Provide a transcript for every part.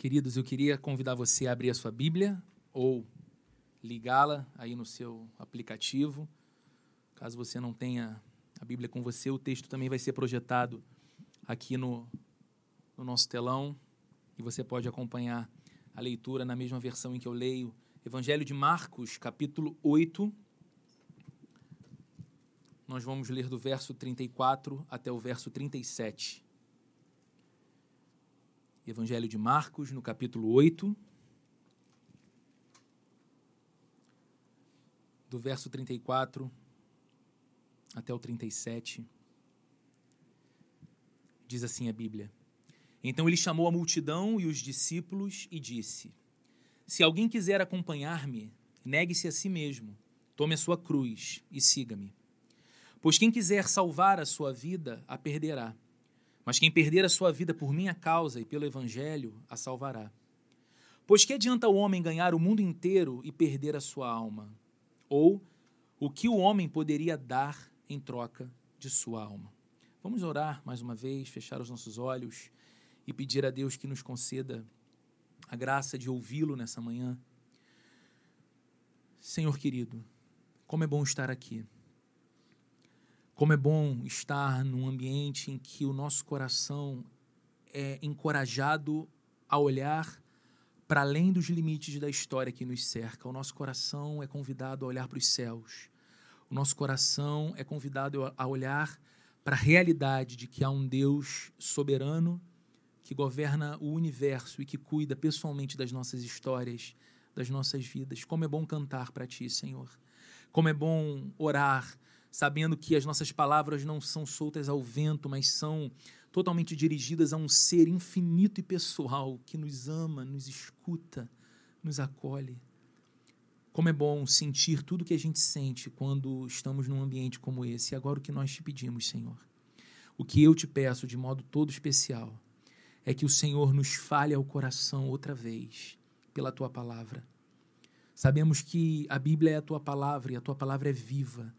Queridos, eu queria convidar você a abrir a sua Bíblia ou ligá-la aí no seu aplicativo. Caso você não tenha a Bíblia com você, o texto também vai ser projetado aqui no, no nosso telão e você pode acompanhar a leitura na mesma versão em que eu leio. Evangelho de Marcos, capítulo 8. Nós vamos ler do verso 34 até o verso 37. Evangelho de Marcos, no capítulo 8, do verso 34 até o 37. Diz assim a Bíblia: Então ele chamou a multidão e os discípulos e disse: Se alguém quiser acompanhar-me, negue-se a si mesmo, tome a sua cruz e siga-me. Pois quem quiser salvar a sua vida, a perderá mas quem perder a sua vida por minha causa e pelo Evangelho, a salvará. Pois que adianta o homem ganhar o mundo inteiro e perder a sua alma? Ou o que o homem poderia dar em troca de sua alma? Vamos orar mais uma vez, fechar os nossos olhos e pedir a Deus que nos conceda a graça de ouvi-lo nessa manhã. Senhor querido, como é bom estar aqui. Como é bom estar num ambiente em que o nosso coração é encorajado a olhar para além dos limites da história que nos cerca. O nosso coração é convidado a olhar para os céus. O nosso coração é convidado a olhar para a realidade de que há um Deus soberano que governa o universo e que cuida pessoalmente das nossas histórias, das nossas vidas. Como é bom cantar para ti, Senhor. Como é bom orar sabendo que as nossas palavras não são soltas ao vento, mas são totalmente dirigidas a um ser infinito e pessoal que nos ama, nos escuta, nos acolhe. Como é bom sentir tudo que a gente sente quando estamos num ambiente como esse. E agora o que nós te pedimos, Senhor, o que eu te peço de modo todo especial, é que o Senhor nos fale ao coração outra vez pela tua palavra. Sabemos que a Bíblia é a tua palavra e a tua palavra é viva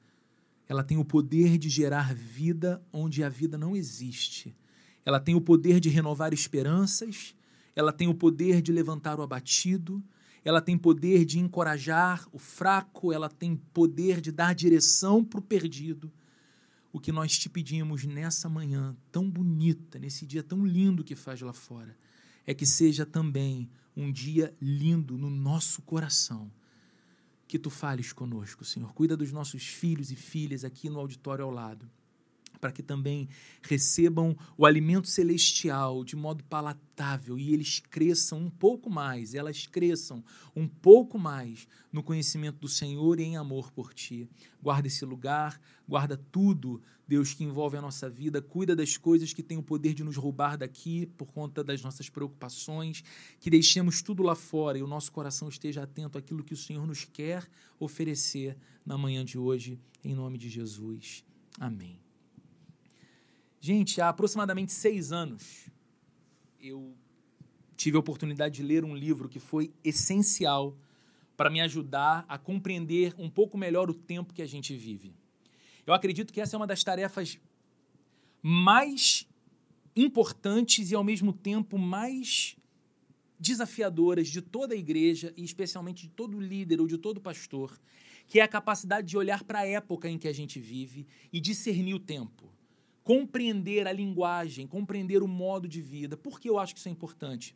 ela tem o poder de gerar vida onde a vida não existe. Ela tem o poder de renovar esperanças, ela tem o poder de levantar o abatido, ela tem poder de encorajar o fraco, ela tem poder de dar direção para o perdido. O que nós te pedimos nessa manhã tão bonita, nesse dia tão lindo que faz lá fora, é que seja também um dia lindo no nosso coração que tu fales conosco, Senhor. Cuida dos nossos filhos e filhas aqui no auditório ao lado para que também recebam o alimento celestial de modo palatável e eles cresçam um pouco mais, elas cresçam um pouco mais no conhecimento do Senhor e em amor por Ti. Guarda esse lugar, guarda tudo, Deus, que envolve a nossa vida, cuida das coisas que têm o poder de nos roubar daqui por conta das nossas preocupações, que deixemos tudo lá fora e o nosso coração esteja atento àquilo que o Senhor nos quer oferecer na manhã de hoje, em nome de Jesus. Amém. Gente, há aproximadamente seis anos, eu tive a oportunidade de ler um livro que foi essencial para me ajudar a compreender um pouco melhor o tempo que a gente vive. Eu acredito que essa é uma das tarefas mais importantes e, ao mesmo tempo, mais desafiadoras de toda a igreja e, especialmente, de todo líder ou de todo pastor, que é a capacidade de olhar para a época em que a gente vive e discernir o tempo compreender a linguagem, compreender o modo de vida. Por que eu acho que isso é importante?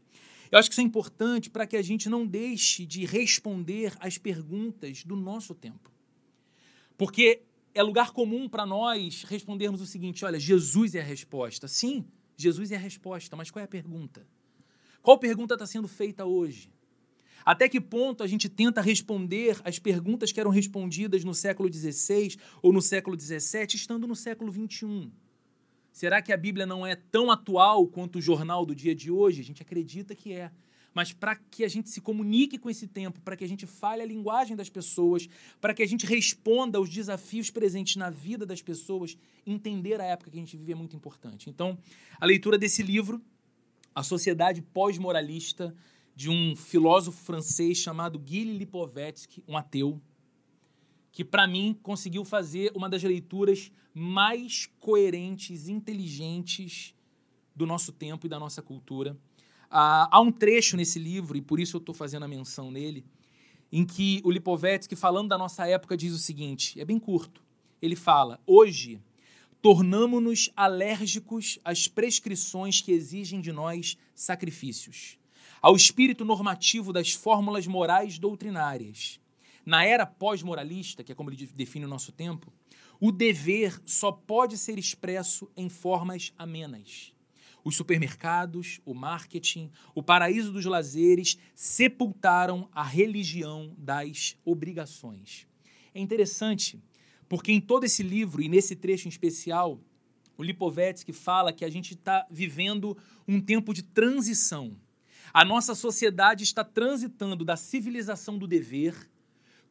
Eu acho que isso é importante para que a gente não deixe de responder às perguntas do nosso tempo. Porque é lugar comum para nós respondermos o seguinte: olha, Jesus é a resposta. Sim, Jesus é a resposta, mas qual é a pergunta? Qual pergunta está sendo feita hoje? Até que ponto a gente tenta responder as perguntas que eram respondidas no século XVI ou no século XVII, estando no século XXI? Será que a Bíblia não é tão atual quanto o jornal do dia de hoje? A gente acredita que é. Mas para que a gente se comunique com esse tempo, para que a gente fale a linguagem das pessoas, para que a gente responda aos desafios presentes na vida das pessoas, entender a época que a gente vive é muito importante. Então, a leitura desse livro, A Sociedade Pós-Moralista, de um filósofo francês chamado Guy Lipovetsky, um ateu, que para mim conseguiu fazer uma das leituras mais coerentes, inteligentes do nosso tempo e da nossa cultura. Ah, há um trecho nesse livro, e por isso eu estou fazendo a menção nele, em que o Lipovetsky, falando da nossa época, diz o seguinte: é bem curto. Ele fala: hoje tornamo-nos alérgicos às prescrições que exigem de nós sacrifícios, ao espírito normativo das fórmulas morais doutrinárias. Na era pós-moralista, que é como ele define o nosso tempo, o dever só pode ser expresso em formas amenas. Os supermercados, o marketing, o paraíso dos lazeres sepultaram a religião das obrigações. É interessante, porque em todo esse livro e nesse trecho em especial, o Lipovetsky fala que a gente está vivendo um tempo de transição. A nossa sociedade está transitando da civilização do dever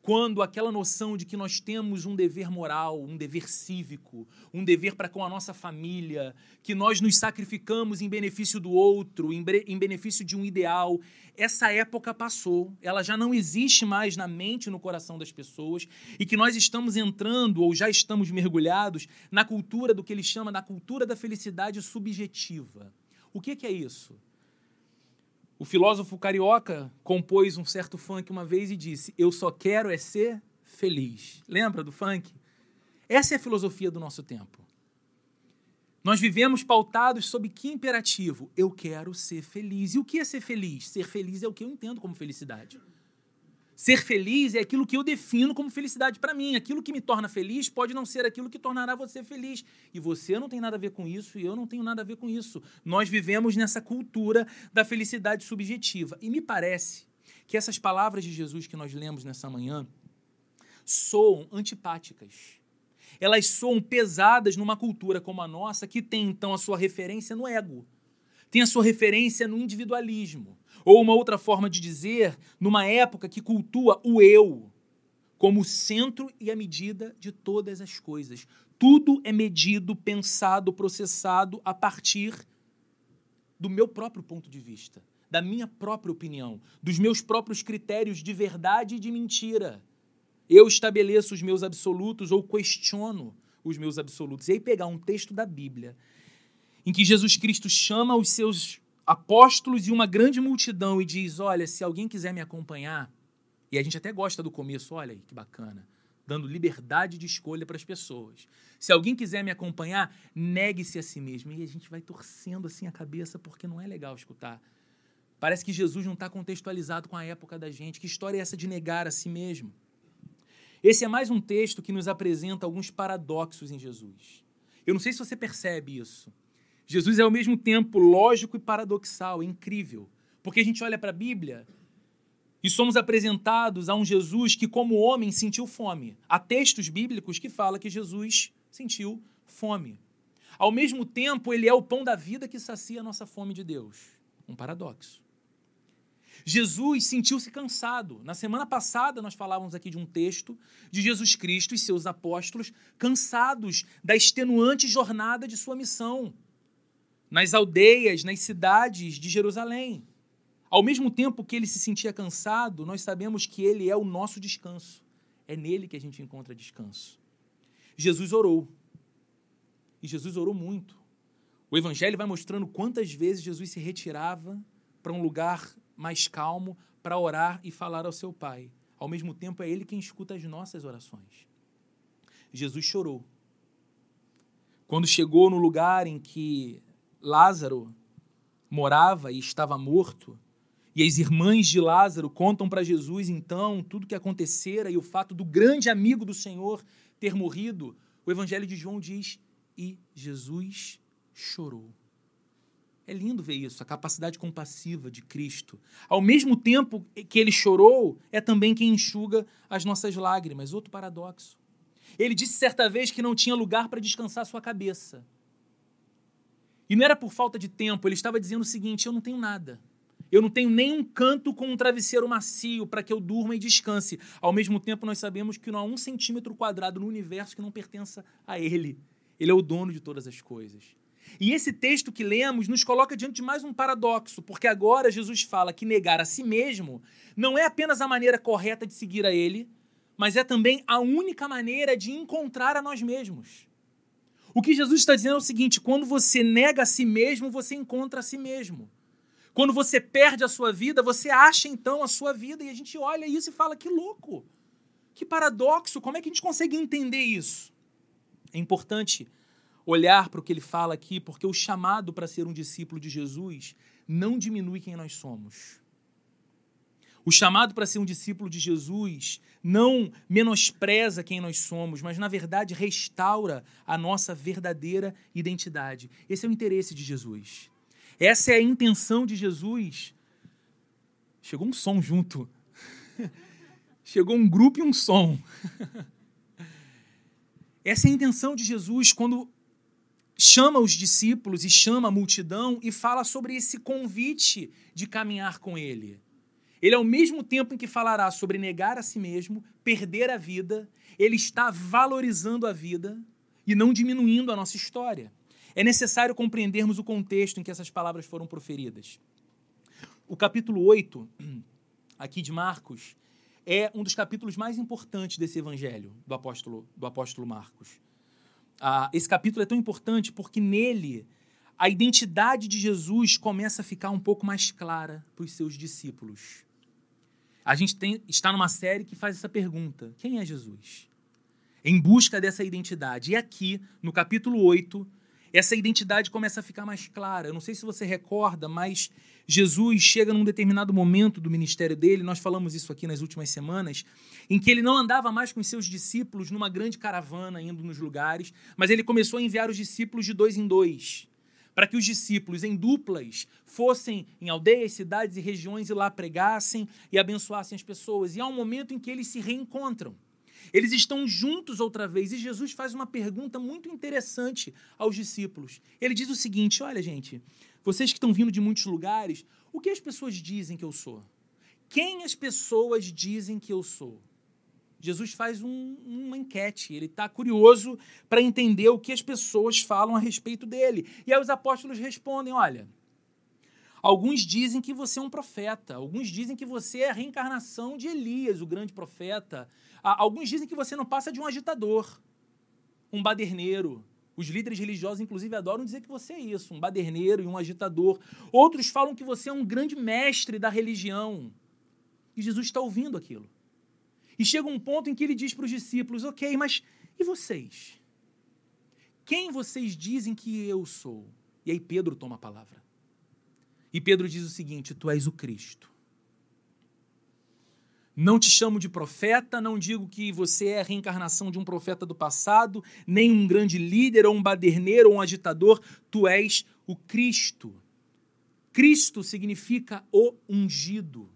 quando aquela noção de que nós temos um dever moral, um dever cívico, um dever para com a nossa família, que nós nos sacrificamos em benefício do outro, em, em benefício de um ideal, essa época passou, ela já não existe mais na mente e no coração das pessoas, e que nós estamos entrando ou já estamos mergulhados na cultura do que ele chama da cultura da felicidade subjetiva. O que, que é isso? O filósofo carioca compôs um certo funk uma vez e disse: Eu só quero é ser feliz. Lembra do funk? Essa é a filosofia do nosso tempo. Nós vivemos pautados sob que imperativo? Eu quero ser feliz. E o que é ser feliz? Ser feliz é o que eu entendo como felicidade. Ser feliz é aquilo que eu defino como felicidade para mim. Aquilo que me torna feliz pode não ser aquilo que tornará você feliz. E você não tem nada a ver com isso e eu não tenho nada a ver com isso. Nós vivemos nessa cultura da felicidade subjetiva. E me parece que essas palavras de Jesus que nós lemos nessa manhã soam antipáticas. Elas soam pesadas numa cultura como a nossa, que tem então a sua referência no ego, tem a sua referência no individualismo ou uma outra forma de dizer, numa época que cultua o eu como o centro e a medida de todas as coisas. Tudo é medido, pensado, processado a partir do meu próprio ponto de vista, da minha própria opinião, dos meus próprios critérios de verdade e de mentira. Eu estabeleço os meus absolutos ou questiono os meus absolutos. E aí pegar um texto da Bíblia em que Jesus Cristo chama os seus apóstolos e uma grande multidão e diz: Olha, se alguém quiser me acompanhar, e a gente até gosta do começo, olha que bacana, dando liberdade de escolha para as pessoas. Se alguém quiser me acompanhar, negue-se a si mesmo. E a gente vai torcendo assim a cabeça porque não é legal escutar. Parece que Jesus não está contextualizado com a época da gente. Que história é essa de negar a si mesmo? Esse é mais um texto que nos apresenta alguns paradoxos em Jesus. Eu não sei se você percebe isso. Jesus é ao mesmo tempo lógico e paradoxal, incrível. Porque a gente olha para a Bíblia e somos apresentados a um Jesus que, como homem, sentiu fome. Há textos bíblicos que falam que Jesus sentiu fome. Ao mesmo tempo, ele é o pão da vida que sacia a nossa fome de Deus. Um paradoxo. Jesus sentiu-se cansado. Na semana passada, nós falávamos aqui de um texto de Jesus Cristo e seus apóstolos cansados da extenuante jornada de sua missão nas aldeias, nas cidades de Jerusalém. Ao mesmo tempo que ele se sentia cansado, nós sabemos que ele é o nosso descanso. É nele que a gente encontra descanso. Jesus orou. E Jesus orou muito. O Evangelho vai mostrando quantas vezes Jesus se retirava para um lugar mais calmo para orar e falar ao seu Pai. Ao mesmo tempo, é Ele quem escuta as nossas orações. Jesus chorou. Quando chegou no lugar em que Lázaro morava e estava morto, e as irmãs de Lázaro contam para Jesus então tudo o que acontecera e o fato do grande amigo do Senhor ter morrido. O Evangelho de João diz: e Jesus chorou. É lindo ver isso, a capacidade compassiva de Cristo. Ao mesmo tempo que ele chorou, é também quem enxuga as nossas lágrimas. Outro paradoxo. Ele disse certa vez que não tinha lugar para descansar sua cabeça. E não era por falta de tempo, ele estava dizendo o seguinte: eu não tenho nada. Eu não tenho nem um canto com um travesseiro macio para que eu durma e descanse. Ao mesmo tempo, nós sabemos que não há um centímetro quadrado no universo que não pertença a Ele. Ele é o dono de todas as coisas. E esse texto que lemos nos coloca diante de mais um paradoxo, porque agora Jesus fala que negar a si mesmo não é apenas a maneira correta de seguir a Ele, mas é também a única maneira de encontrar a nós mesmos. O que Jesus está dizendo é o seguinte: quando você nega a si mesmo, você encontra a si mesmo. Quando você perde a sua vida, você acha então a sua vida. E a gente olha isso e fala: que louco, que paradoxo, como é que a gente consegue entender isso? É importante olhar para o que ele fala aqui, porque o chamado para ser um discípulo de Jesus não diminui quem nós somos. O chamado para ser um discípulo de Jesus não menospreza quem nós somos, mas na verdade restaura a nossa verdadeira identidade. Esse é o interesse de Jesus. Essa é a intenção de Jesus. Chegou um som junto. Chegou um grupo e um som. Essa é a intenção de Jesus quando chama os discípulos e chama a multidão e fala sobre esse convite de caminhar com ele. Ele, ao mesmo tempo em que falará sobre negar a si mesmo, perder a vida, ele está valorizando a vida e não diminuindo a nossa história. É necessário compreendermos o contexto em que essas palavras foram proferidas. O capítulo 8, aqui de Marcos, é um dos capítulos mais importantes desse evangelho do apóstolo, do apóstolo Marcos. Ah, esse capítulo é tão importante porque nele a identidade de Jesus começa a ficar um pouco mais clara para os seus discípulos. A gente tem, está numa série que faz essa pergunta: quem é Jesus? Em busca dessa identidade. E aqui, no capítulo 8, essa identidade começa a ficar mais clara. Eu não sei se você recorda, mas Jesus chega num determinado momento do ministério dele, nós falamos isso aqui nas últimas semanas, em que ele não andava mais com seus discípulos numa grande caravana indo nos lugares, mas ele começou a enviar os discípulos de dois em dois, para que os discípulos em duplas fossem em aldeias, cidades e regiões e lá pregassem e abençoassem as pessoas. E há um momento em que eles se reencontram. Eles estão juntos outra vez e Jesus faz uma pergunta muito interessante aos discípulos. Ele diz o seguinte: Olha, gente, vocês que estão vindo de muitos lugares, o que as pessoas dizem que eu sou? Quem as pessoas dizem que eu sou? Jesus faz um, uma enquete, ele está curioso para entender o que as pessoas falam a respeito dele. E aí os apóstolos respondem: Olha. Alguns dizem que você é um profeta, alguns dizem que você é a reencarnação de Elias, o grande profeta. Alguns dizem que você não passa de um agitador, um baderneiro. Os líderes religiosos, inclusive, adoram dizer que você é isso, um baderneiro e um agitador. Outros falam que você é um grande mestre da religião. E Jesus está ouvindo aquilo. E chega um ponto em que ele diz para os discípulos: Ok, mas e vocês? Quem vocês dizem que eu sou? E aí Pedro toma a palavra. E Pedro diz o seguinte: Tu és o Cristo. Não te chamo de profeta, não digo que você é a reencarnação de um profeta do passado, nem um grande líder, ou um baderneiro, ou um agitador. Tu és o Cristo. Cristo significa o ungido.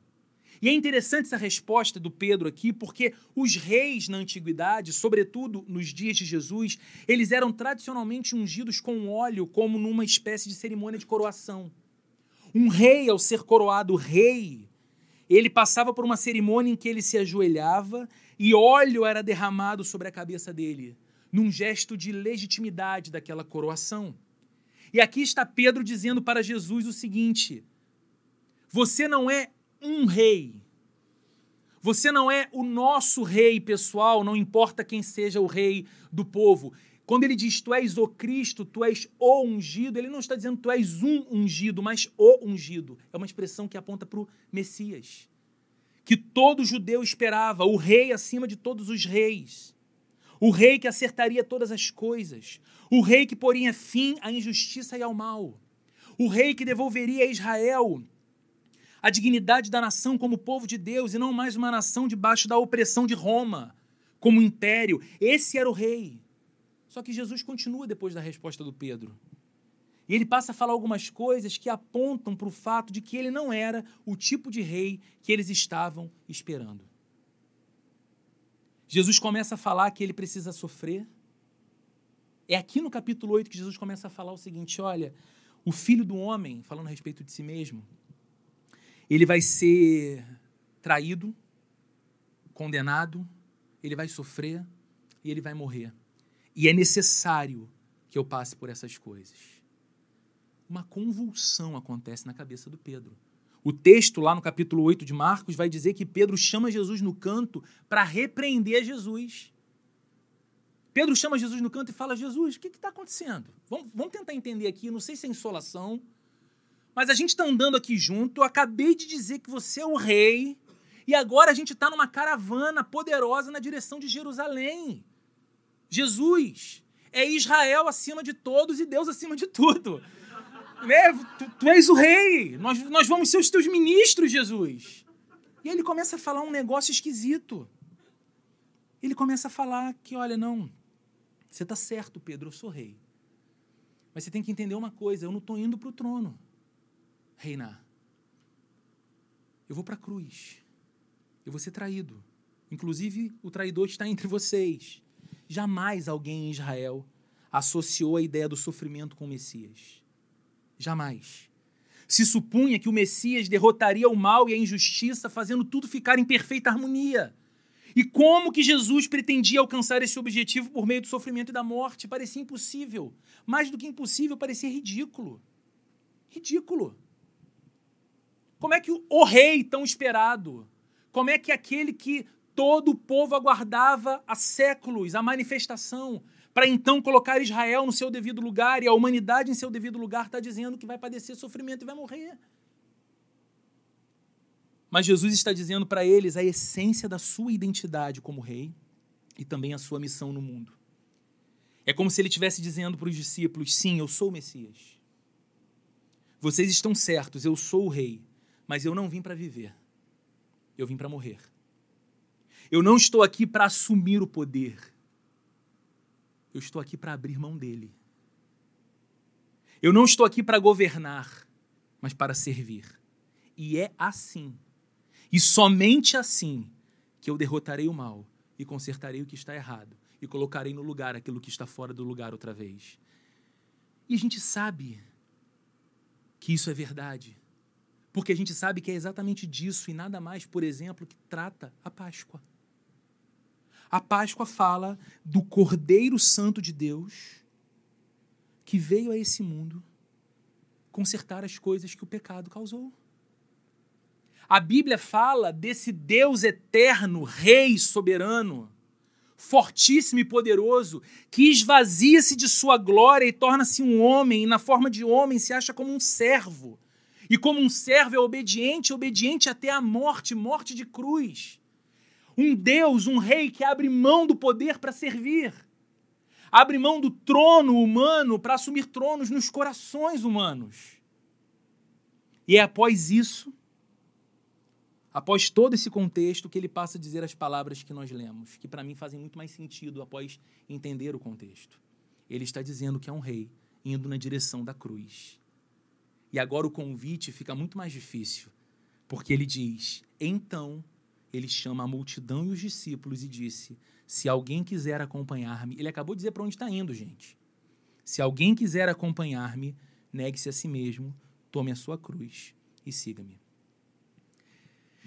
E é interessante essa resposta do Pedro aqui, porque os reis na antiguidade, sobretudo nos dias de Jesus, eles eram tradicionalmente ungidos com óleo, como numa espécie de cerimônia de coroação. Um rei, ao ser coroado rei, ele passava por uma cerimônia em que ele se ajoelhava e óleo era derramado sobre a cabeça dele, num gesto de legitimidade daquela coroação. E aqui está Pedro dizendo para Jesus o seguinte: Você não é um rei. Você não é o nosso rei pessoal, não importa quem seja o rei do povo. Quando ele diz tu és o Cristo, tu és o ungido, ele não está dizendo tu és um ungido, mas o ungido. É uma expressão que aponta para o Messias. Que todo judeu esperava, o rei acima de todos os reis. O rei que acertaria todas as coisas. O rei que poria fim à injustiça e ao mal. O rei que devolveria a Israel a dignidade da nação como povo de Deus e não mais uma nação debaixo da opressão de Roma, como império. Esse era o rei. Só que Jesus continua depois da resposta do Pedro. E ele passa a falar algumas coisas que apontam para o fato de que ele não era o tipo de rei que eles estavam esperando. Jesus começa a falar que ele precisa sofrer. É aqui no capítulo 8 que Jesus começa a falar o seguinte: olha, o filho do homem, falando a respeito de si mesmo, ele vai ser traído, condenado, ele vai sofrer e ele vai morrer. E é necessário que eu passe por essas coisas. Uma convulsão acontece na cabeça do Pedro. O texto, lá no capítulo 8 de Marcos, vai dizer que Pedro chama Jesus no canto para repreender Jesus. Pedro chama Jesus no canto e fala: Jesus, o que está acontecendo? Vamos, vamos tentar entender aqui. Não sei se é insolação, mas a gente está andando aqui junto. Eu acabei de dizer que você é o rei. E agora a gente está numa caravana poderosa na direção de Jerusalém. Jesus é Israel acima de todos e Deus acima de tudo. Né? Tu, tu és o rei. Nós, nós vamos ser os teus ministros, Jesus. E ele começa a falar um negócio esquisito. Ele começa a falar que, olha, não, você está certo, Pedro, eu sou rei. Mas você tem que entender uma coisa: eu não estou indo para o trono reinar. Eu vou para a cruz. Eu vou ser traído. Inclusive, o traidor está entre vocês. Jamais alguém em Israel associou a ideia do sofrimento com o Messias. Jamais. Se supunha que o Messias derrotaria o mal e a injustiça, fazendo tudo ficar em perfeita harmonia. E como que Jesus pretendia alcançar esse objetivo por meio do sofrimento e da morte? Parecia impossível. Mais do que impossível, parecia ridículo. Ridículo. Como é que o rei tão esperado, como é que aquele que todo o povo aguardava há séculos, a manifestação, para então colocar Israel no seu devido lugar e a humanidade em seu devido lugar, está dizendo que vai padecer sofrimento e vai morrer. Mas Jesus está dizendo para eles a essência da sua identidade como rei e também a sua missão no mundo. É como se ele estivesse dizendo para os discípulos: sim, eu sou o Messias. Vocês estão certos, eu sou o rei. Mas eu não vim para viver. Eu vim para morrer. Eu não estou aqui para assumir o poder. Eu estou aqui para abrir mão dele. Eu não estou aqui para governar, mas para servir. E é assim, e somente assim, que eu derrotarei o mal e consertarei o que está errado e colocarei no lugar aquilo que está fora do lugar outra vez. E a gente sabe que isso é verdade. Porque a gente sabe que é exatamente disso e nada mais, por exemplo, que trata a Páscoa. A Páscoa fala do Cordeiro Santo de Deus que veio a esse mundo consertar as coisas que o pecado causou. A Bíblia fala desse Deus eterno, Rei soberano, fortíssimo e poderoso, que esvazia-se de sua glória e torna-se um homem, e na forma de homem se acha como um servo e como um servo é obediente, obediente até a morte morte de cruz. Um Deus, um rei que abre mão do poder para servir. Abre mão do trono humano para assumir tronos nos corações humanos. E é após isso, após todo esse contexto, que ele passa a dizer as palavras que nós lemos, que para mim fazem muito mais sentido após entender o contexto. Ele está dizendo que é um rei indo na direção da cruz. E agora o convite fica muito mais difícil, porque ele diz: Então ele chama a multidão e os discípulos e disse: Se alguém quiser acompanhar-me, ele acabou de dizer para onde está indo, gente. Se alguém quiser acompanhar-me, negue-se a si mesmo, tome a sua cruz e siga-me.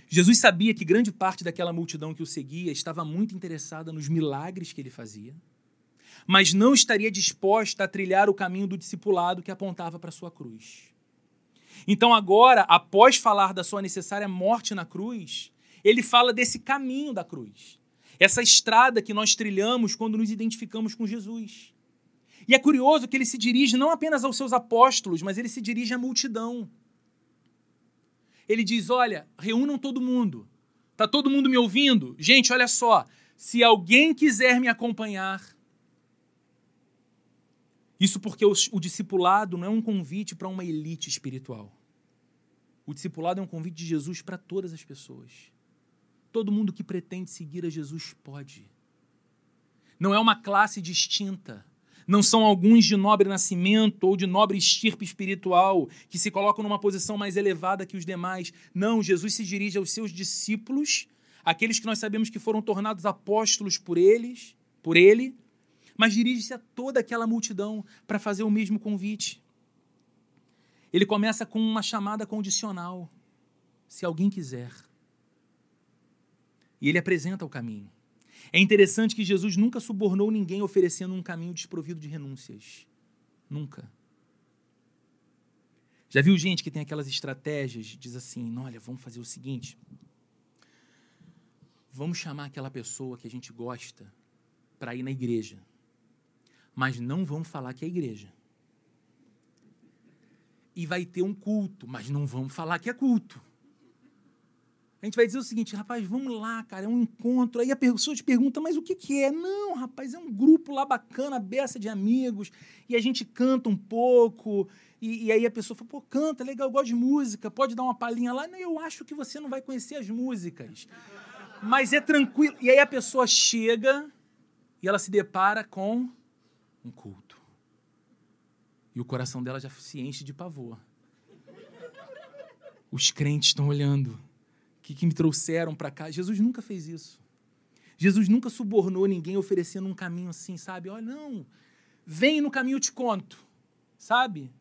Jesus sabia que grande parte daquela multidão que o seguia estava muito interessada nos milagres que ele fazia, mas não estaria disposta a trilhar o caminho do discipulado que apontava para a sua cruz. Então, agora, após falar da sua necessária morte na cruz, ele fala desse caminho da cruz, essa estrada que nós trilhamos quando nos identificamos com Jesus. E é curioso que ele se dirige não apenas aos seus apóstolos, mas ele se dirige à multidão. Ele diz: Olha, reúnam todo mundo. Está todo mundo me ouvindo? Gente, olha só. Se alguém quiser me acompanhar, isso porque o, o discipulado não é um convite para uma elite espiritual. O discipulado é um convite de Jesus para todas as pessoas. Todo mundo que pretende seguir a Jesus pode. Não é uma classe distinta. Não são alguns de nobre nascimento ou de nobre estirpe espiritual que se colocam numa posição mais elevada que os demais. Não, Jesus se dirige aos seus discípulos, aqueles que nós sabemos que foram tornados apóstolos por eles, por ele, mas dirige-se a toda aquela multidão para fazer o mesmo convite. Ele começa com uma chamada condicional: se alguém quiser. E ele apresenta o caminho. É interessante que Jesus nunca subornou ninguém oferecendo um caminho desprovido de renúncias. Nunca. Já viu gente que tem aquelas estratégias, diz assim: olha, vamos fazer o seguinte. Vamos chamar aquela pessoa que a gente gosta para ir na igreja mas não vão falar que é igreja. e vai ter um culto, mas não vamos falar que é culto. A gente vai dizer o seguinte, rapaz, vamos lá, cara, é um encontro. Aí a pessoa te pergunta, mas o que, que é? Não, rapaz, é um grupo lá bacana, beça de amigos, e a gente canta um pouco, e, e, aí a pessoa fala, pô, canta, legal, eu gosto de música, pode dar uma palhinha lá. Não, eu acho que você não vai conhecer as músicas. Mas é tranquilo. E aí a pessoa chega e ela se depara com um culto. E o coração dela já se enche de pavor. Os crentes estão olhando que, que me trouxeram para cá. Jesus nunca fez isso. Jesus nunca subornou ninguém oferecendo um caminho assim, sabe? Olha, não, vem no caminho eu te conto, sabe?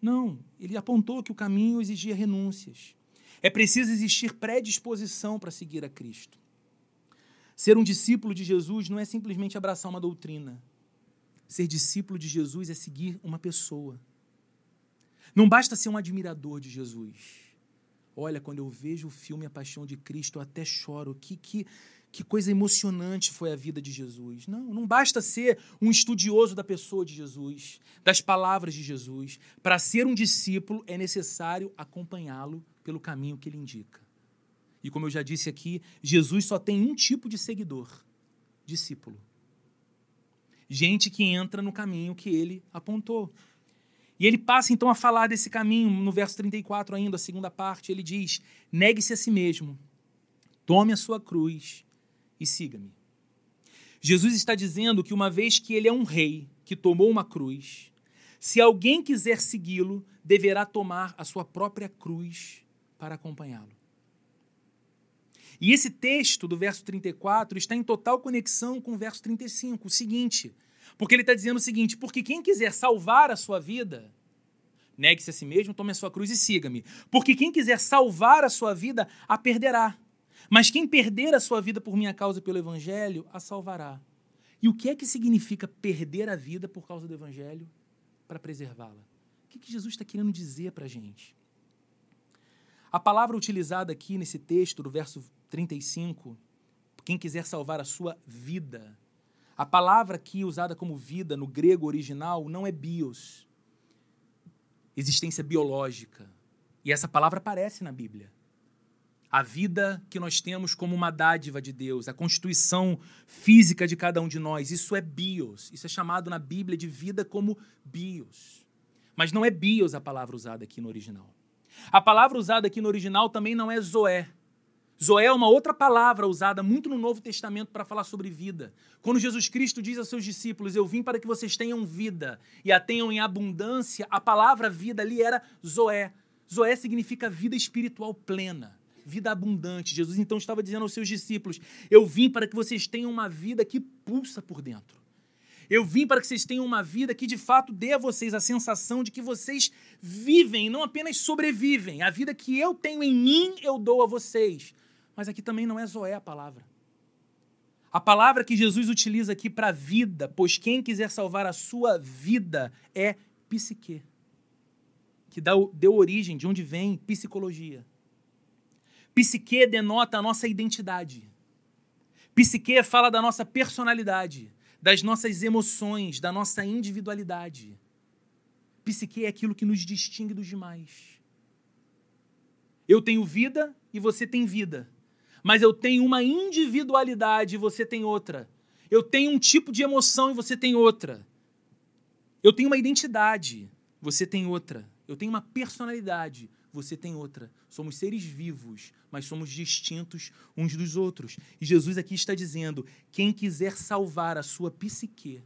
Não, ele apontou que o caminho exigia renúncias. É preciso existir predisposição para seguir a Cristo. Ser um discípulo de Jesus não é simplesmente abraçar uma doutrina. Ser discípulo de Jesus é seguir uma pessoa. Não basta ser um admirador de Jesus. Olha, quando eu vejo o filme A Paixão de Cristo, eu até choro. Que, que, que coisa emocionante foi a vida de Jesus. Não, não basta ser um estudioso da pessoa de Jesus, das palavras de Jesus. Para ser um discípulo, é necessário acompanhá-lo pelo caminho que ele indica. E como eu já disse aqui, Jesus só tem um tipo de seguidor: discípulo. Gente que entra no caminho que ele apontou. E ele passa então a falar desse caminho, no verso 34 ainda, a segunda parte, ele diz: Negue-se a si mesmo, tome a sua cruz e siga-me. Jesus está dizendo que uma vez que ele é um rei que tomou uma cruz, se alguém quiser segui-lo, deverá tomar a sua própria cruz para acompanhá-lo. E esse texto do verso 34 está em total conexão com o verso 35, o seguinte: porque ele está dizendo o seguinte: porque quem quiser salvar a sua vida, negue-se a si mesmo, tome a sua cruz e siga-me. Porque quem quiser salvar a sua vida, a perderá. Mas quem perder a sua vida por minha causa e pelo evangelho, a salvará. E o que é que significa perder a vida por causa do evangelho para preservá-la? O que, que Jesus está querendo dizer para a gente? A palavra utilizada aqui nesse texto, do verso 35, quem quiser salvar a sua vida, a palavra aqui usada como vida no grego original não é bios, existência biológica. E essa palavra aparece na Bíblia. A vida que nós temos como uma dádiva de Deus, a constituição física de cada um de nós, isso é bios. Isso é chamado na Bíblia de vida como bios. Mas não é bios a palavra usada aqui no original. A palavra usada aqui no original também não é zoé, Zoé é uma outra palavra usada muito no Novo Testamento para falar sobre vida. Quando Jesus Cristo diz aos seus discípulos: Eu vim para que vocês tenham vida e a tenham em abundância, a palavra vida ali era Zoé. Zoé significa vida espiritual plena, vida abundante. Jesus então estava dizendo aos seus discípulos: Eu vim para que vocês tenham uma vida que pulsa por dentro. Eu vim para que vocês tenham uma vida que de fato dê a vocês a sensação de que vocês vivem, não apenas sobrevivem. A vida que eu tenho em mim, eu dou a vocês. Mas aqui também não é Zoé a palavra. A palavra que Jesus utiliza aqui para vida, pois quem quiser salvar a sua vida é psique, que deu origem, de onde vem psicologia. Psique denota a nossa identidade. Psique fala da nossa personalidade, das nossas emoções, da nossa individualidade. Psique é aquilo que nos distingue dos demais. Eu tenho vida e você tem vida mas eu tenho uma individualidade e você tem outra. Eu tenho um tipo de emoção e você tem outra. Eu tenho uma identidade, você tem outra. Eu tenho uma personalidade, você tem outra. Somos seres vivos, mas somos distintos uns dos outros. E Jesus aqui está dizendo: quem quiser salvar a sua psique,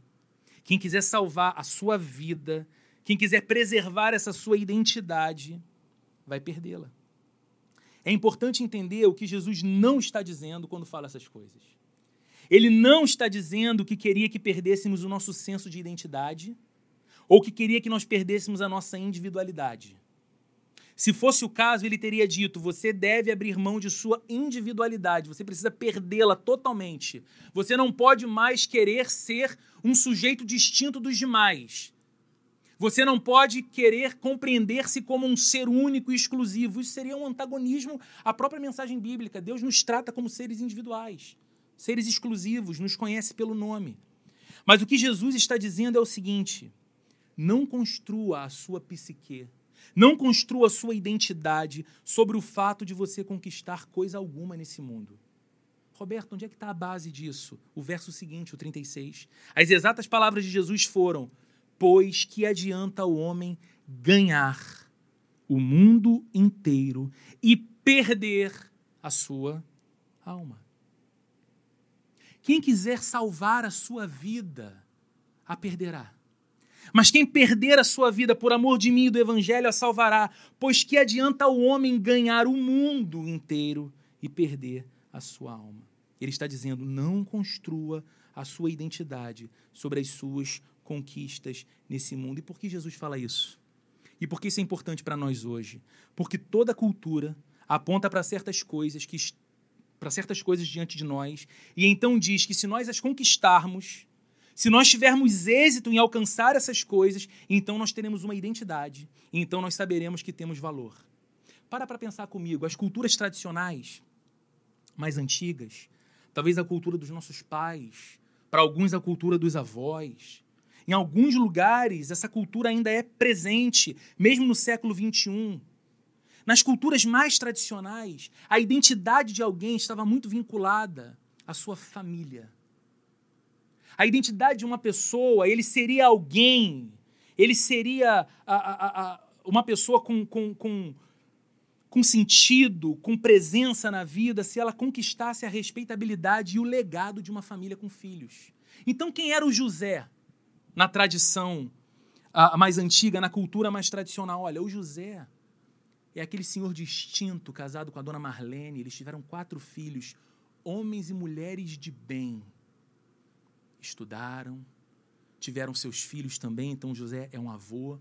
quem quiser salvar a sua vida, quem quiser preservar essa sua identidade, vai perdê-la. É importante entender o que Jesus não está dizendo quando fala essas coisas. Ele não está dizendo que queria que perdêssemos o nosso senso de identidade ou que queria que nós perdêssemos a nossa individualidade. Se fosse o caso, ele teria dito: você deve abrir mão de sua individualidade, você precisa perdê-la totalmente. Você não pode mais querer ser um sujeito distinto dos demais. Você não pode querer compreender-se como um ser único e exclusivo. Isso seria um antagonismo à própria mensagem bíblica. Deus nos trata como seres individuais, seres exclusivos, nos conhece pelo nome. Mas o que Jesus está dizendo é o seguinte: não construa a sua psique, Não construa sua identidade sobre o fato de você conquistar coisa alguma nesse mundo. Roberto, onde é que está a base disso? O verso seguinte, o 36. As exatas palavras de Jesus foram: Pois que adianta o homem ganhar o mundo inteiro e perder a sua alma. Quem quiser salvar a sua vida, a perderá. Mas quem perder a sua vida por amor de mim e do Evangelho a salvará, pois que adianta o homem ganhar o mundo inteiro e perder a sua alma. Ele está dizendo: não construa a sua identidade sobre as suas conquistas nesse mundo. E por que Jesus fala isso? E por que isso é importante para nós hoje? Porque toda cultura aponta para certas coisas que para certas coisas diante de nós e então diz que se nós as conquistarmos, se nós tivermos êxito em alcançar essas coisas, então nós teremos uma identidade, então nós saberemos que temos valor. Para para pensar comigo, as culturas tradicionais mais antigas, talvez a cultura dos nossos pais, para alguns a cultura dos avós, em alguns lugares, essa cultura ainda é presente, mesmo no século XXI. Nas culturas mais tradicionais, a identidade de alguém estava muito vinculada à sua família. A identidade de uma pessoa, ele seria alguém, ele seria a, a, a, uma pessoa com, com, com, com sentido, com presença na vida, se ela conquistasse a respeitabilidade e o legado de uma família com filhos. Então, quem era o José? na tradição a, mais antiga, na cultura mais tradicional. Olha, o José é aquele senhor distinto, casado com a dona Marlene. Eles tiveram quatro filhos, homens e mulheres de bem. Estudaram, tiveram seus filhos também, então José é um avô.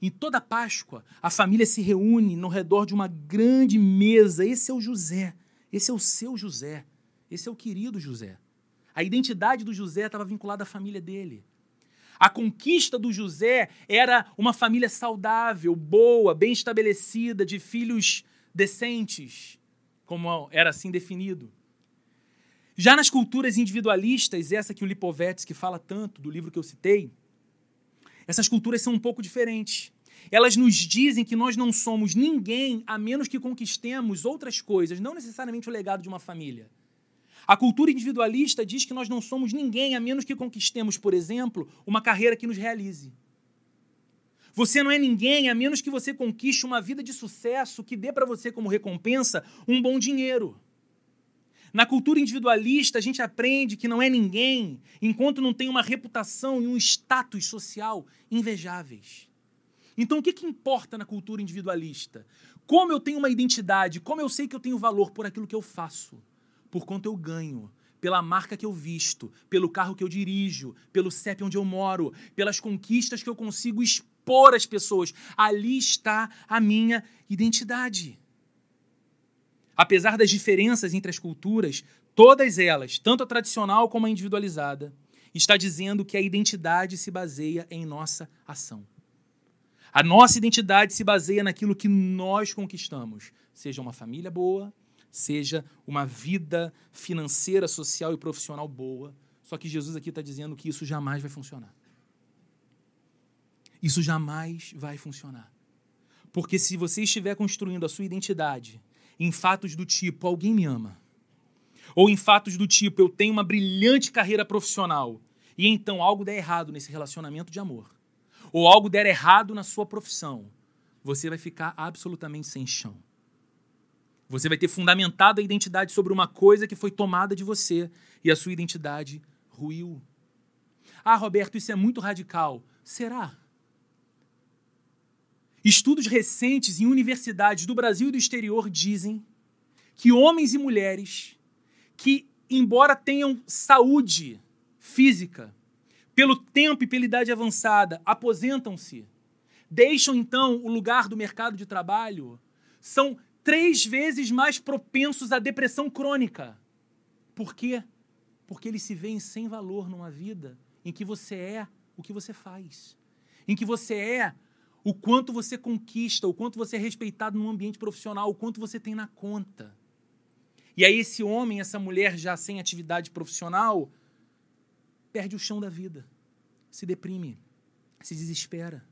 Em toda Páscoa, a família se reúne no redor de uma grande mesa. Esse é o José, esse é o seu José, esse é o querido José. A identidade do José estava vinculada à família dele. A conquista do José era uma família saudável, boa, bem estabelecida, de filhos decentes, como era assim definido. Já nas culturas individualistas, essa que o Lipovetsky fala tanto do livro que eu citei, essas culturas são um pouco diferentes. Elas nos dizem que nós não somos ninguém a menos que conquistemos outras coisas, não necessariamente o legado de uma família. A cultura individualista diz que nós não somos ninguém a menos que conquistemos, por exemplo, uma carreira que nos realize. Você não é ninguém a menos que você conquiste uma vida de sucesso que dê para você como recompensa um bom dinheiro. Na cultura individualista, a gente aprende que não é ninguém enquanto não tem uma reputação e um status social invejáveis. Então, o que, que importa na cultura individualista? Como eu tenho uma identidade, como eu sei que eu tenho valor por aquilo que eu faço por quanto eu ganho, pela marca que eu visto, pelo carro que eu dirijo, pelo CEP onde eu moro, pelas conquistas que eu consigo expor às pessoas. Ali está a minha identidade. Apesar das diferenças entre as culturas, todas elas, tanto a tradicional como a individualizada, está dizendo que a identidade se baseia em nossa ação. A nossa identidade se baseia naquilo que nós conquistamos, seja uma família boa, seja uma vida financeira, social e profissional boa. Só que Jesus aqui está dizendo que isso jamais vai funcionar. Isso jamais vai funcionar. Porque se você estiver construindo a sua identidade em fatos do tipo alguém me ama, ou em fatos do tipo eu tenho uma brilhante carreira profissional, e então algo der errado nesse relacionamento de amor, ou algo der errado na sua profissão, você vai ficar absolutamente sem chão. Você vai ter fundamentado a identidade sobre uma coisa que foi tomada de você e a sua identidade ruiu. Ah, Roberto, isso é muito radical. Será? Estudos recentes em universidades do Brasil e do exterior dizem que homens e mulheres que, embora tenham saúde física, pelo tempo e pela idade avançada, aposentam-se, deixam então o lugar do mercado de trabalho, são três vezes mais propensos à depressão crônica. Por quê? Porque eles se veem sem valor numa vida em que você é o que você faz, em que você é o quanto você conquista, o quanto você é respeitado no ambiente profissional, o quanto você tem na conta. E aí esse homem, essa mulher já sem atividade profissional, perde o chão da vida, se deprime, se desespera.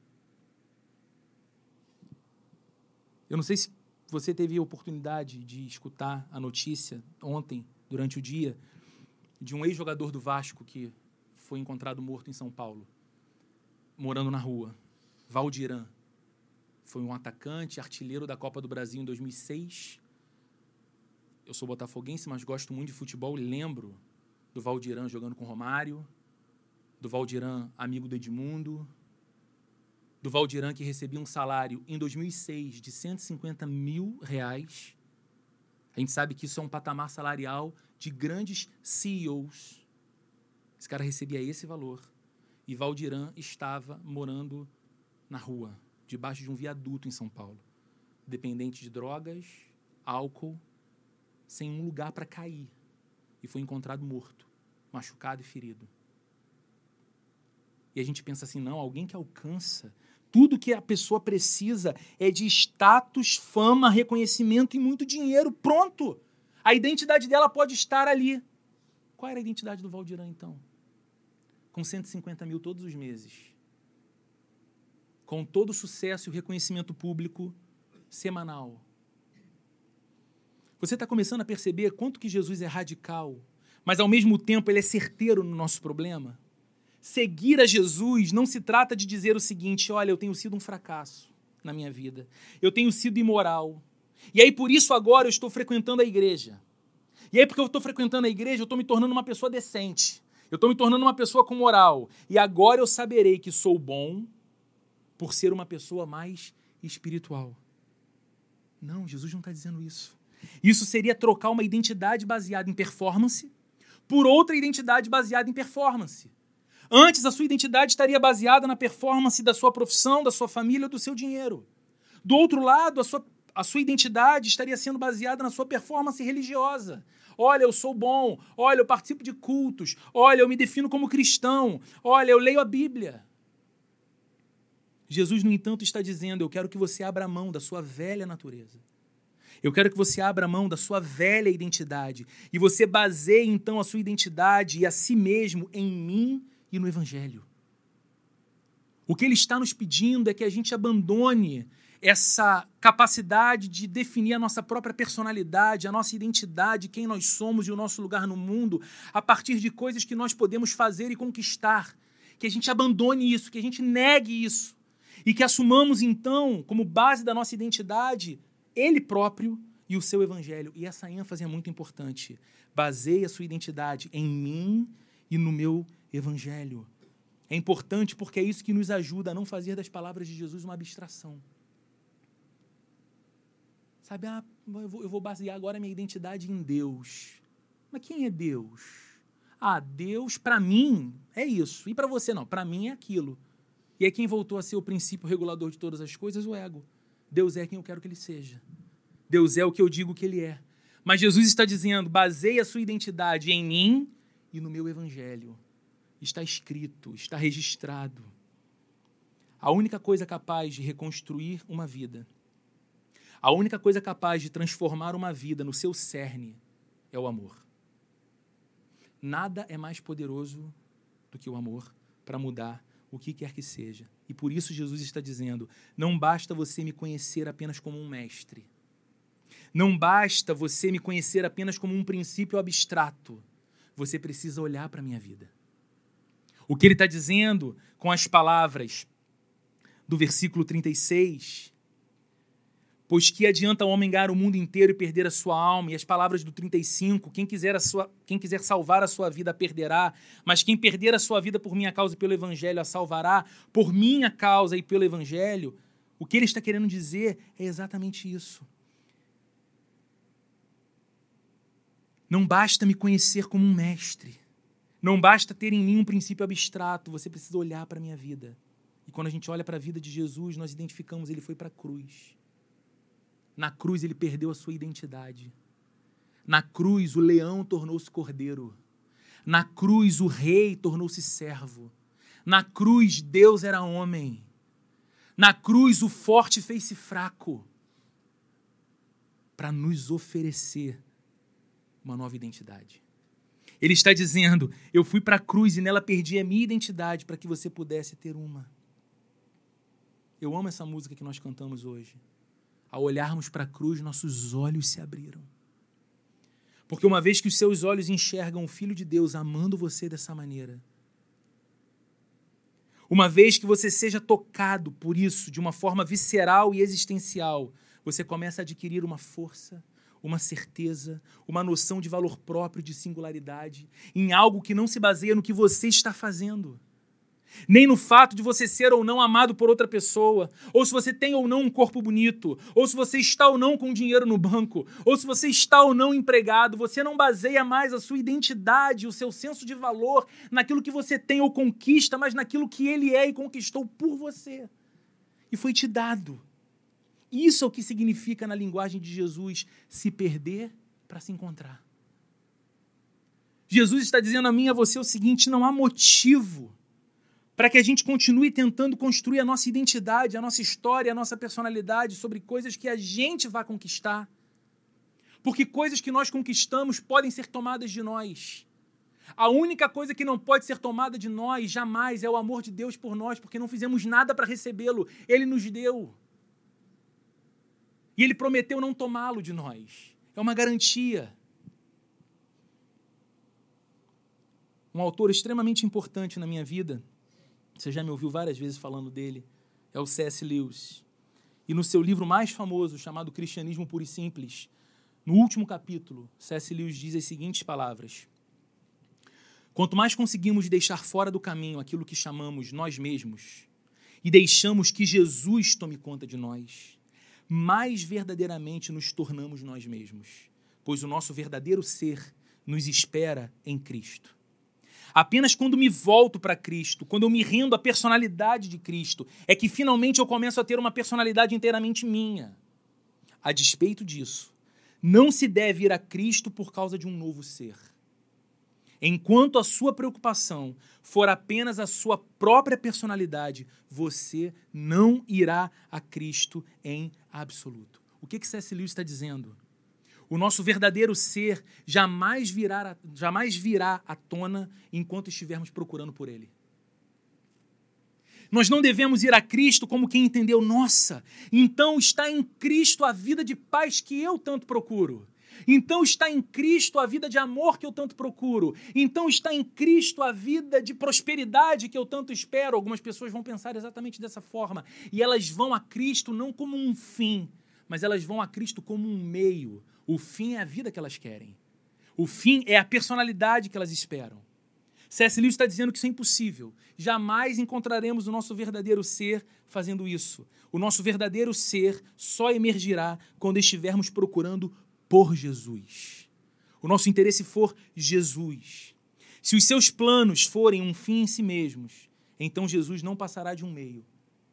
Eu não sei se você teve a oportunidade de escutar a notícia ontem, durante o dia, de um ex-jogador do Vasco que foi encontrado morto em São Paulo, morando na rua. Valdiran. Foi um atacante, artilheiro da Copa do Brasil em 2006. Eu sou botafoguense, mas gosto muito de futebol e lembro do Valdiran jogando com Romário, do Valdiran amigo do Edmundo, do Valdiran que recebia um salário em 2006 de 150 mil reais. A gente sabe que isso é um patamar salarial de grandes CEOs. Esse cara recebia esse valor. E Valdiran estava morando na rua, debaixo de um viaduto em São Paulo, dependente de drogas, álcool, sem um lugar para cair. E foi encontrado morto, machucado e ferido. E a gente pensa assim: não, alguém que alcança tudo que a pessoa precisa é de status, fama, reconhecimento e muito dinheiro. Pronto! A identidade dela pode estar ali. Qual era a identidade do Valdirã, então? Com 150 mil todos os meses. Com todo o sucesso e o reconhecimento público semanal. Você está começando a perceber quanto que Jesus é radical, mas ao mesmo tempo ele é certeiro no nosso problema? Seguir a Jesus não se trata de dizer o seguinte: olha, eu tenho sido um fracasso na minha vida, eu tenho sido imoral, e aí por isso agora eu estou frequentando a igreja. E aí porque eu estou frequentando a igreja, eu estou me tornando uma pessoa decente, eu estou me tornando uma pessoa com moral, e agora eu saberei que sou bom por ser uma pessoa mais espiritual. Não, Jesus não está dizendo isso. Isso seria trocar uma identidade baseada em performance por outra identidade baseada em performance. Antes, a sua identidade estaria baseada na performance da sua profissão, da sua família, do seu dinheiro. Do outro lado, a sua, a sua identidade estaria sendo baseada na sua performance religiosa. Olha, eu sou bom. Olha, eu participo de cultos. Olha, eu me defino como cristão. Olha, eu leio a Bíblia. Jesus, no entanto, está dizendo: Eu quero que você abra mão da sua velha natureza. Eu quero que você abra mão da sua velha identidade e você baseie então a sua identidade e a si mesmo em mim e no Evangelho. O que ele está nos pedindo é que a gente abandone essa capacidade de definir a nossa própria personalidade, a nossa identidade, quem nós somos e o nosso lugar no mundo, a partir de coisas que nós podemos fazer e conquistar. Que a gente abandone isso, que a gente negue isso. E que assumamos, então, como base da nossa identidade, Ele próprio e o seu Evangelho. E essa ênfase é muito importante. Baseie a sua identidade em mim e no meu evangelho. É importante porque é isso que nos ajuda a não fazer das palavras de Jesus uma abstração. Sabe, ah, eu vou basear agora a minha identidade em Deus. Mas quem é Deus? Ah, Deus, para mim, é isso. E para você, não. Para mim é aquilo. E é quem voltou a ser o princípio regulador de todas as coisas? O ego. Deus é quem eu quero que ele seja. Deus é o que eu digo que ele é. Mas Jesus está dizendo: baseie a sua identidade em mim e no meu evangelho. Está escrito, está registrado. A única coisa capaz de reconstruir uma vida, a única coisa capaz de transformar uma vida no seu cerne é o amor. Nada é mais poderoso do que o amor para mudar o que quer que seja. E por isso Jesus está dizendo: não basta você me conhecer apenas como um mestre. Não basta você me conhecer apenas como um princípio abstrato você precisa olhar para a minha vida. O que ele está dizendo com as palavras do versículo 36. Pois que adianta o homem ganhar o mundo inteiro e perder a sua alma? E as palavras do 35, quem quiser, a sua, quem quiser salvar a sua vida perderá, mas quem perder a sua vida por minha causa e pelo evangelho a salvará, por minha causa e pelo evangelho. O que ele está querendo dizer é exatamente isso. Não basta me conhecer como um mestre. Não basta ter em mim um princípio abstrato. Você precisa olhar para a minha vida. E quando a gente olha para a vida de Jesus, nós identificamos ele foi para a cruz. Na cruz ele perdeu a sua identidade. Na cruz o leão tornou-se cordeiro. Na cruz o rei tornou-se servo. Na cruz Deus era homem. Na cruz o forte fez-se fraco para nos oferecer uma nova identidade. Ele está dizendo: Eu fui para a cruz e nela perdi a minha identidade para que você pudesse ter uma. Eu amo essa música que nós cantamos hoje. Ao olharmos para a cruz, nossos olhos se abriram. Porque uma vez que os seus olhos enxergam o Filho de Deus amando você dessa maneira, uma vez que você seja tocado por isso de uma forma visceral e existencial, você começa a adquirir uma força, uma certeza, uma noção de valor próprio, de singularidade, em algo que não se baseia no que você está fazendo nem no fato de você ser ou não amado por outra pessoa, ou se você tem ou não um corpo bonito, ou se você está ou não com dinheiro no banco, ou se você está ou não empregado. Você não baseia mais a sua identidade, o seu senso de valor naquilo que você tem ou conquista, mas naquilo que ele é e conquistou por você. E foi te dado. Isso é o que significa na linguagem de Jesus se perder para se encontrar. Jesus está dizendo a mim e a você o seguinte: não há motivo para que a gente continue tentando construir a nossa identidade, a nossa história, a nossa personalidade sobre coisas que a gente vai conquistar. Porque coisas que nós conquistamos podem ser tomadas de nós. A única coisa que não pode ser tomada de nós jamais é o amor de Deus por nós, porque não fizemos nada para recebê-lo. Ele nos deu. E ele prometeu não tomá-lo de nós. É uma garantia. Um autor extremamente importante na minha vida você já me ouviu várias vezes falando dele. É o C.S. Lewis. E no seu livro mais famoso, chamado Cristianismo Puro e Simples, no último capítulo, C.S. Lewis diz as seguintes palavras: Quanto mais conseguimos deixar fora do caminho aquilo que chamamos nós mesmos e deixamos que Jesus tome conta de nós, mais verdadeiramente nos tornamos nós mesmos, pois o nosso verdadeiro ser nos espera em Cristo. Apenas quando me volto para Cristo, quando eu me rendo à personalidade de Cristo, é que finalmente eu começo a ter uma personalidade inteiramente minha. A despeito disso, não se deve ir a Cristo por causa de um novo ser. Enquanto a sua preocupação for apenas a sua própria personalidade, você não irá a Cristo em absoluto. O que que C.S. Lewis está dizendo? O nosso verdadeiro ser jamais virá, jamais virá à tona enquanto estivermos procurando por Ele. Nós não devemos ir a Cristo como quem entendeu, nossa, então está em Cristo a vida de paz que eu tanto procuro. Então está em Cristo a vida de amor que eu tanto procuro. Então está em Cristo a vida de prosperidade que eu tanto espero. Algumas pessoas vão pensar exatamente dessa forma. E elas vão a Cristo não como um fim, mas elas vão a Cristo como um meio, o fim é a vida que elas querem. O fim é a personalidade que elas esperam. C.S. Lewis está dizendo que isso é impossível. Jamais encontraremos o nosso verdadeiro ser fazendo isso. O nosso verdadeiro ser só emergirá quando estivermos procurando por Jesus. O nosso interesse for Jesus. Se os seus planos forem um fim em si mesmos, então Jesus não passará de um meio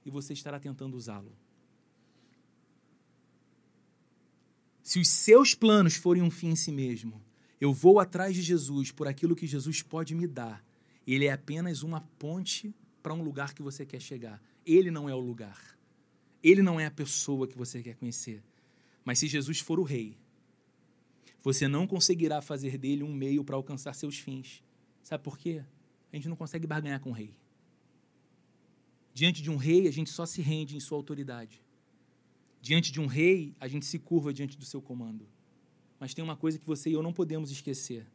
e você estará tentando usá-lo. Se os seus planos forem um fim em si mesmo, eu vou atrás de Jesus por aquilo que Jesus pode me dar. Ele é apenas uma ponte para um lugar que você quer chegar. Ele não é o lugar. Ele não é a pessoa que você quer conhecer. Mas se Jesus for o rei, você não conseguirá fazer dele um meio para alcançar seus fins. Sabe por quê? A gente não consegue barganhar com o rei. Diante de um rei, a gente só se rende em sua autoridade. Diante de um rei, a gente se curva diante do seu comando. Mas tem uma coisa que você e eu não podemos esquecer.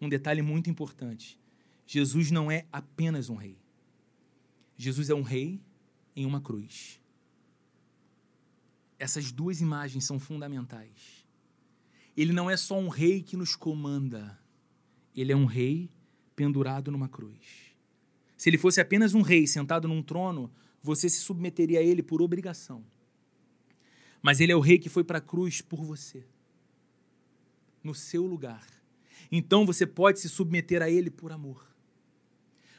Um detalhe muito importante. Jesus não é apenas um rei. Jesus é um rei em uma cruz. Essas duas imagens são fundamentais. Ele não é só um rei que nos comanda, ele é um rei pendurado numa cruz. Se ele fosse apenas um rei sentado num trono, você se submeteria a ele por obrigação. Mas ele é o rei que foi para a cruz por você, no seu lugar. Então você pode se submeter a ele por amor.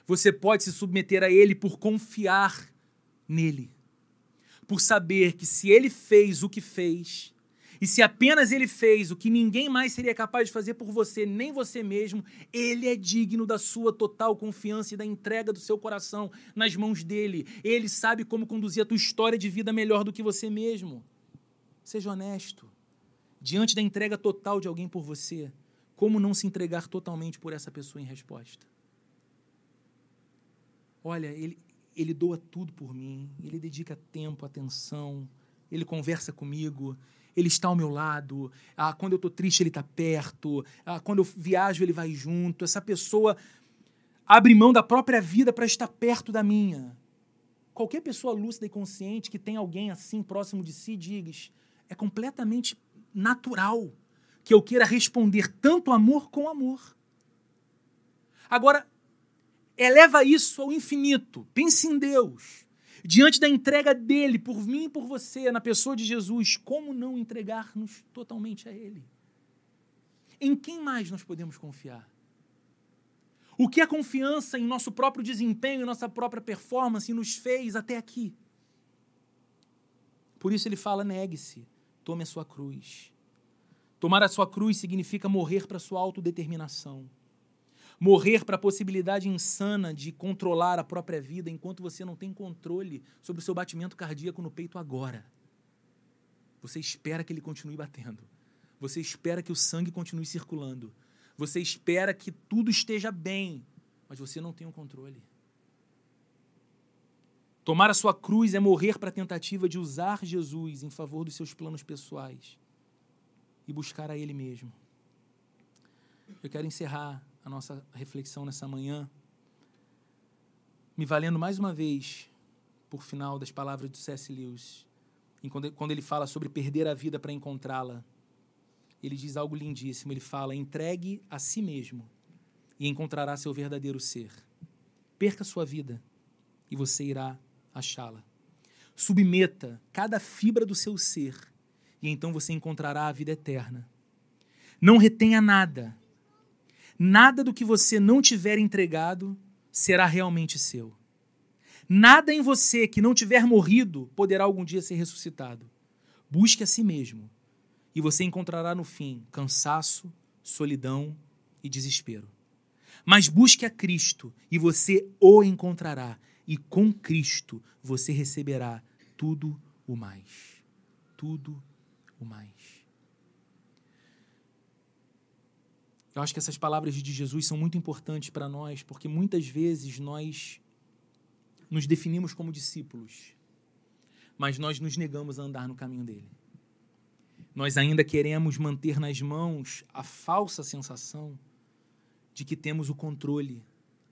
Você pode se submeter a ele por confiar nele. Por saber que se ele fez o que fez, e se apenas ele fez o que ninguém mais seria capaz de fazer por você, nem você mesmo, ele é digno da sua total confiança e da entrega do seu coração nas mãos dele. Ele sabe como conduzir a tua história de vida melhor do que você mesmo. Seja honesto. Diante da entrega total de alguém por você, como não se entregar totalmente por essa pessoa em resposta? Olha, ele, ele doa tudo por mim, ele dedica tempo, atenção, ele conversa comigo, ele está ao meu lado. Ah, quando eu estou triste, ele está perto. Ah, quando eu viajo, ele vai junto. Essa pessoa abre mão da própria vida para estar perto da minha. Qualquer pessoa lúcida e consciente que tem alguém assim próximo de si, diz, é completamente natural que eu queira responder tanto amor com amor. Agora, eleva isso ao infinito. Pense em Deus. Diante da entrega dele por mim e por você, na pessoa de Jesus, como não entregar-nos totalmente a ele? Em quem mais nós podemos confiar? O que a confiança em nosso próprio desempenho, em nossa própria performance nos fez até aqui? Por isso ele fala: negue-se, tome a sua cruz. Tomar a sua cruz significa morrer para a sua autodeterminação morrer para a possibilidade insana de controlar a própria vida enquanto você não tem controle sobre o seu batimento cardíaco no peito agora. Você espera que ele continue batendo. Você espera que o sangue continue circulando. Você espera que tudo esteja bem, mas você não tem o controle. Tomar a sua cruz é morrer para a tentativa de usar Jesus em favor dos seus planos pessoais e buscar a Ele mesmo. Eu quero encerrar a nossa reflexão nessa manhã, me valendo mais uma vez por final das palavras de C.S. Lewis, quando ele fala sobre perder a vida para encontrá-la. Ele diz algo lindíssimo. Ele fala: entregue a si mesmo e encontrará seu verdadeiro ser. Perca sua vida e você irá achá-la. Submeta cada fibra do seu ser e então você encontrará a vida eterna. Não retenha nada, Nada do que você não tiver entregado será realmente seu. Nada em você que não tiver morrido poderá algum dia ser ressuscitado. Busque a si mesmo e você encontrará no fim cansaço, solidão e desespero. Mas busque a Cristo e você o encontrará, e com Cristo você receberá tudo o mais. Tudo o mais. Eu acho que essas palavras de Jesus são muito importantes para nós, porque muitas vezes nós nos definimos como discípulos, mas nós nos negamos a andar no caminho dele. Nós ainda queremos manter nas mãos a falsa sensação de que temos o controle,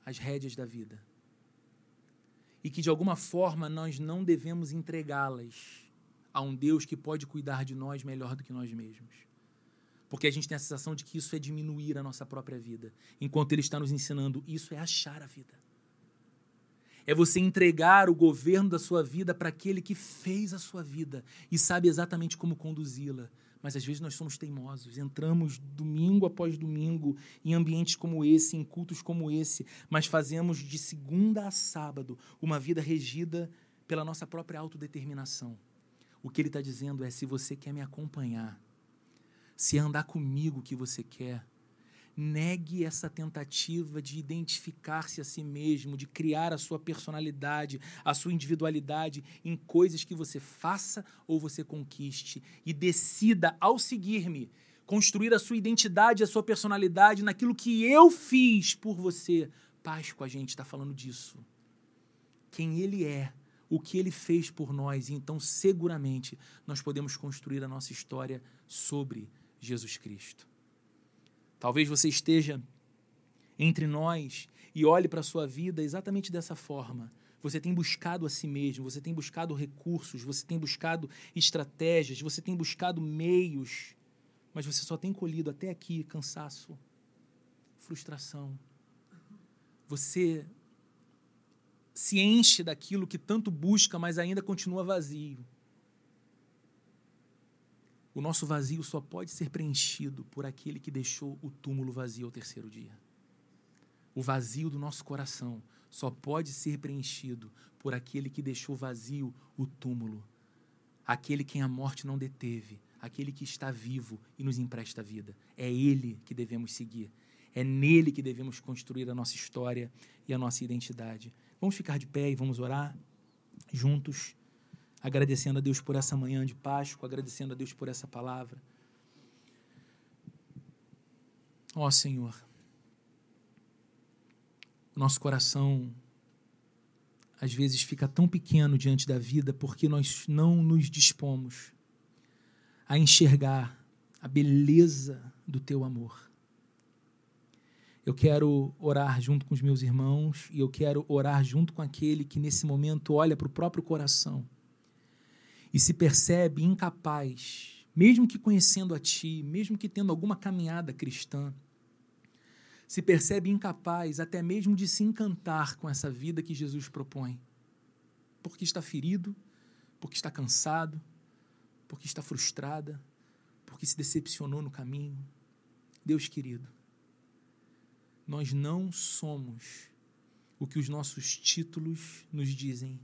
as rédeas da vida. E que de alguma forma nós não devemos entregá-las a um Deus que pode cuidar de nós melhor do que nós mesmos. Porque a gente tem a sensação de que isso é diminuir a nossa própria vida. Enquanto ele está nos ensinando, isso é achar a vida. É você entregar o governo da sua vida para aquele que fez a sua vida e sabe exatamente como conduzi-la. Mas às vezes nós somos teimosos, entramos domingo após domingo em ambientes como esse, em cultos como esse, mas fazemos de segunda a sábado uma vida regida pela nossa própria autodeterminação. O que ele está dizendo é: se você quer me acompanhar, se andar comigo que você quer. Negue essa tentativa de identificar-se a si mesmo, de criar a sua personalidade, a sua individualidade em coisas que você faça ou você conquiste. E decida, ao seguir-me, construir a sua identidade, a sua personalidade naquilo que eu fiz por você. Páscoa, a gente está falando disso. Quem ele é, o que ele fez por nós, e então seguramente nós podemos construir a nossa história sobre Jesus Cristo. Talvez você esteja entre nós e olhe para a sua vida exatamente dessa forma. Você tem buscado a si mesmo, você tem buscado recursos, você tem buscado estratégias, você tem buscado meios, mas você só tem colhido até aqui cansaço, frustração. Você se enche daquilo que tanto busca, mas ainda continua vazio. O nosso vazio só pode ser preenchido por aquele que deixou o túmulo vazio ao terceiro dia. O vazio do nosso coração só pode ser preenchido por aquele que deixou vazio o túmulo. Aquele quem a morte não deteve, aquele que está vivo e nos empresta vida. É ele que devemos seguir. É nele que devemos construir a nossa história e a nossa identidade. Vamos ficar de pé e vamos orar juntos agradecendo a Deus por essa manhã de Páscoa, agradecendo a Deus por essa palavra. Ó oh, Senhor, nosso coração às vezes fica tão pequeno diante da vida porque nós não nos dispomos a enxergar a beleza do teu amor. Eu quero orar junto com os meus irmãos e eu quero orar junto com aquele que nesse momento olha para o próprio coração e se percebe incapaz, mesmo que conhecendo a Ti, mesmo que tendo alguma caminhada cristã, se percebe incapaz até mesmo de se encantar com essa vida que Jesus propõe, porque está ferido, porque está cansado, porque está frustrada, porque se decepcionou no caminho. Deus querido, nós não somos o que os nossos títulos nos dizem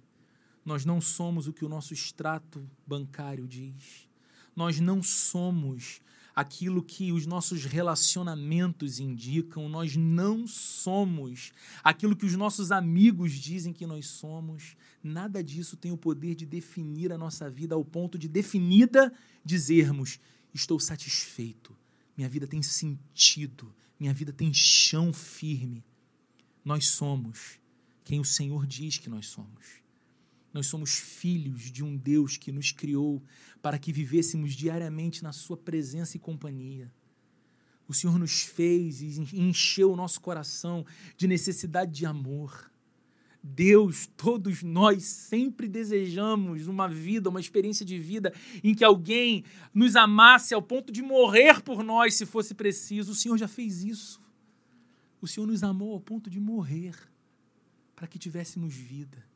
nós não somos o que o nosso extrato bancário diz. Nós não somos aquilo que os nossos relacionamentos indicam, nós não somos aquilo que os nossos amigos dizem que nós somos. Nada disso tem o poder de definir a nossa vida ao ponto de definida dizermos: estou satisfeito, minha vida tem sentido, minha vida tem chão firme. Nós somos quem o Senhor diz que nós somos. Nós somos filhos de um Deus que nos criou para que vivêssemos diariamente na Sua presença e companhia. O Senhor nos fez e encheu o nosso coração de necessidade de amor. Deus, todos nós sempre desejamos uma vida, uma experiência de vida em que alguém nos amasse ao ponto de morrer por nós se fosse preciso. O Senhor já fez isso. O Senhor nos amou ao ponto de morrer para que tivéssemos vida.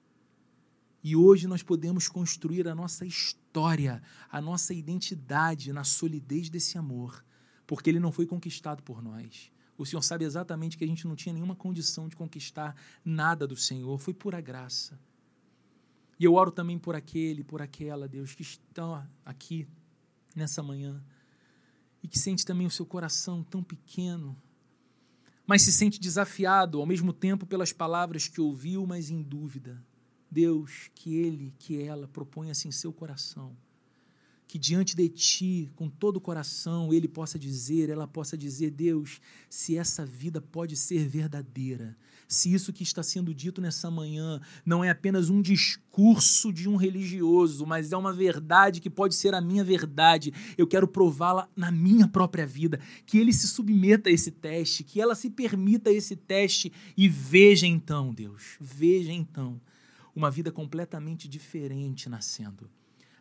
E hoje nós podemos construir a nossa história, a nossa identidade na solidez desse amor, porque ele não foi conquistado por nós. O Senhor sabe exatamente que a gente não tinha nenhuma condição de conquistar nada do Senhor, foi pura graça. E eu oro também por aquele, por aquela, Deus, que estão aqui nessa manhã e que sente também o seu coração tão pequeno, mas se sente desafiado ao mesmo tempo pelas palavras que ouviu, mas em dúvida. Deus, que ele, que ela proponha-se em seu coração. Que diante de ti, com todo o coração, ele possa dizer, ela possa dizer, Deus, se essa vida pode ser verdadeira, se isso que está sendo dito nessa manhã não é apenas um discurso de um religioso, mas é uma verdade que pode ser a minha verdade, eu quero prová-la na minha própria vida. Que ele se submeta a esse teste, que ela se permita esse teste e veja então, Deus, veja então uma vida completamente diferente nascendo.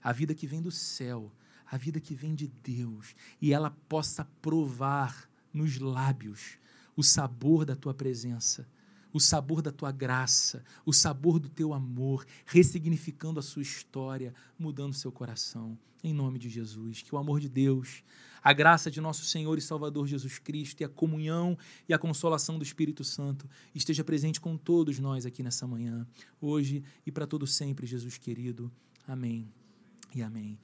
A vida que vem do céu, a vida que vem de Deus, e ela possa provar nos lábios o sabor da tua presença, o sabor da tua graça, o sabor do teu amor, ressignificando a sua história, mudando seu coração. Em nome de Jesus, que o amor de Deus, a graça de nosso Senhor e Salvador Jesus Cristo e a comunhão e a consolação do Espírito Santo esteja presente com todos nós aqui nessa manhã, hoje e para todo sempre, Jesus querido. Amém e amém.